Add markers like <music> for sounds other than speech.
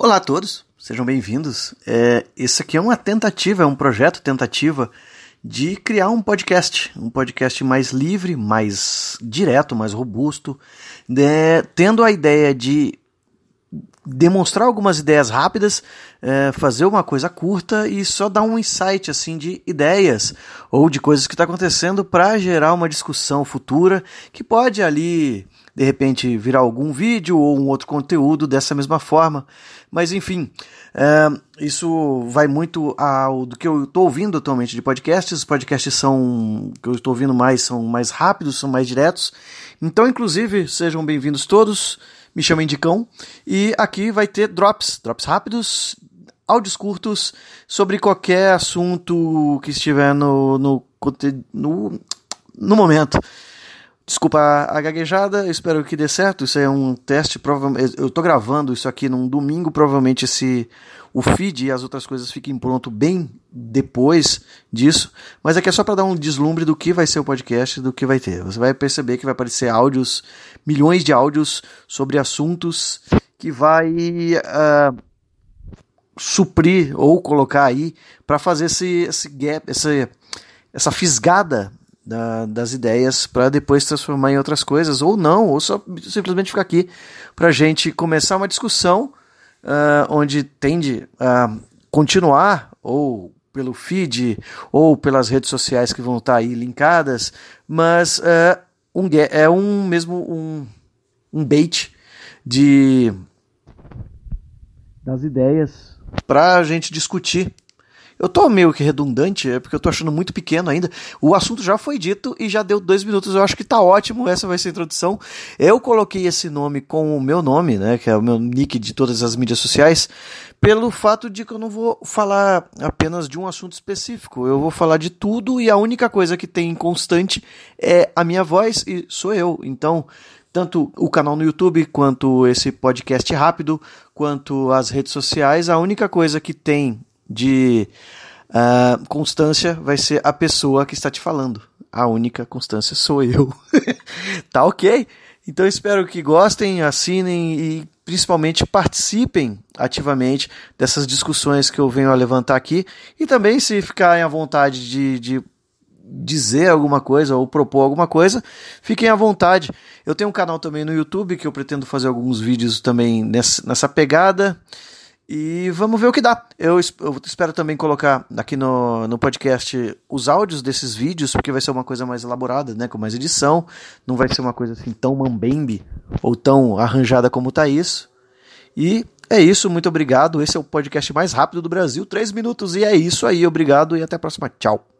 Olá a todos, sejam bem-vindos. É, esse aqui é uma tentativa, é um projeto tentativa de criar um podcast, um podcast mais livre, mais direto, mais robusto, né, tendo a ideia de demonstrar algumas ideias rápidas, é, fazer uma coisa curta e só dar um insight assim de ideias ou de coisas que está acontecendo para gerar uma discussão futura que pode ali de repente virar algum vídeo ou um outro conteúdo dessa mesma forma. Mas enfim, é, isso vai muito ao do que eu estou ouvindo atualmente de podcasts. Os podcasts são que eu estou ouvindo mais são mais rápidos, são mais diretos. Então, inclusive, sejam bem-vindos todos. Me chamem de cão e aqui vai ter drops, drops rápidos, áudios curtos sobre qualquer assunto que estiver no, no, no, no momento. Desculpa a gaguejada, espero que dê certo. Isso é um teste, provavelmente. Eu estou gravando isso aqui num domingo, provavelmente esse o feed e as outras coisas fiquem pronto bem depois disso. Mas aqui é só para dar um deslumbre do que vai ser o podcast, do que vai ter. Você vai perceber que vai aparecer áudios, milhões de áudios sobre assuntos que vai uh, suprir ou colocar aí para fazer esse, esse gap, essa, essa fisgada da, das ideias para depois transformar em outras coisas, ou não, ou só simplesmente ficar aqui para a gente começar uma discussão uh, onde tende a continuar, ou pelo feed, ou pelas redes sociais que vão estar tá aí linkadas, mas uh, um, é um mesmo um, um bait de das ideias. para a gente discutir eu tô meio que redundante, é porque eu tô achando muito pequeno ainda. O assunto já foi dito e já deu dois minutos. Eu acho que tá ótimo. Essa vai ser a introdução. Eu coloquei esse nome com o meu nome, né? Que é o meu nick de todas as mídias sociais, pelo fato de que eu não vou falar apenas de um assunto específico. Eu vou falar de tudo e a única coisa que tem constante é a minha voz e sou eu. Então, tanto o canal no YouTube, quanto esse podcast rápido, quanto as redes sociais, a única coisa que tem de uh, constância vai ser a pessoa que está te falando. A única constância sou eu. <laughs> tá ok? Então espero que gostem, assinem e principalmente participem ativamente dessas discussões que eu venho a levantar aqui. E também, se ficarem à vontade de, de dizer alguma coisa ou propor alguma coisa, fiquem à vontade. Eu tenho um canal também no YouTube que eu pretendo fazer alguns vídeos também nessa, nessa pegada. E vamos ver o que dá. Eu, eu, espero também colocar aqui no, no podcast os áudios desses vídeos, porque vai ser uma coisa mais elaborada, né? Com mais edição. Não vai ser uma coisa assim tão mambembe ou tão arranjada como tá isso. E é isso, muito obrigado. Esse é o podcast mais rápido do Brasil, três minutos. E é isso aí, obrigado e até a próxima. Tchau.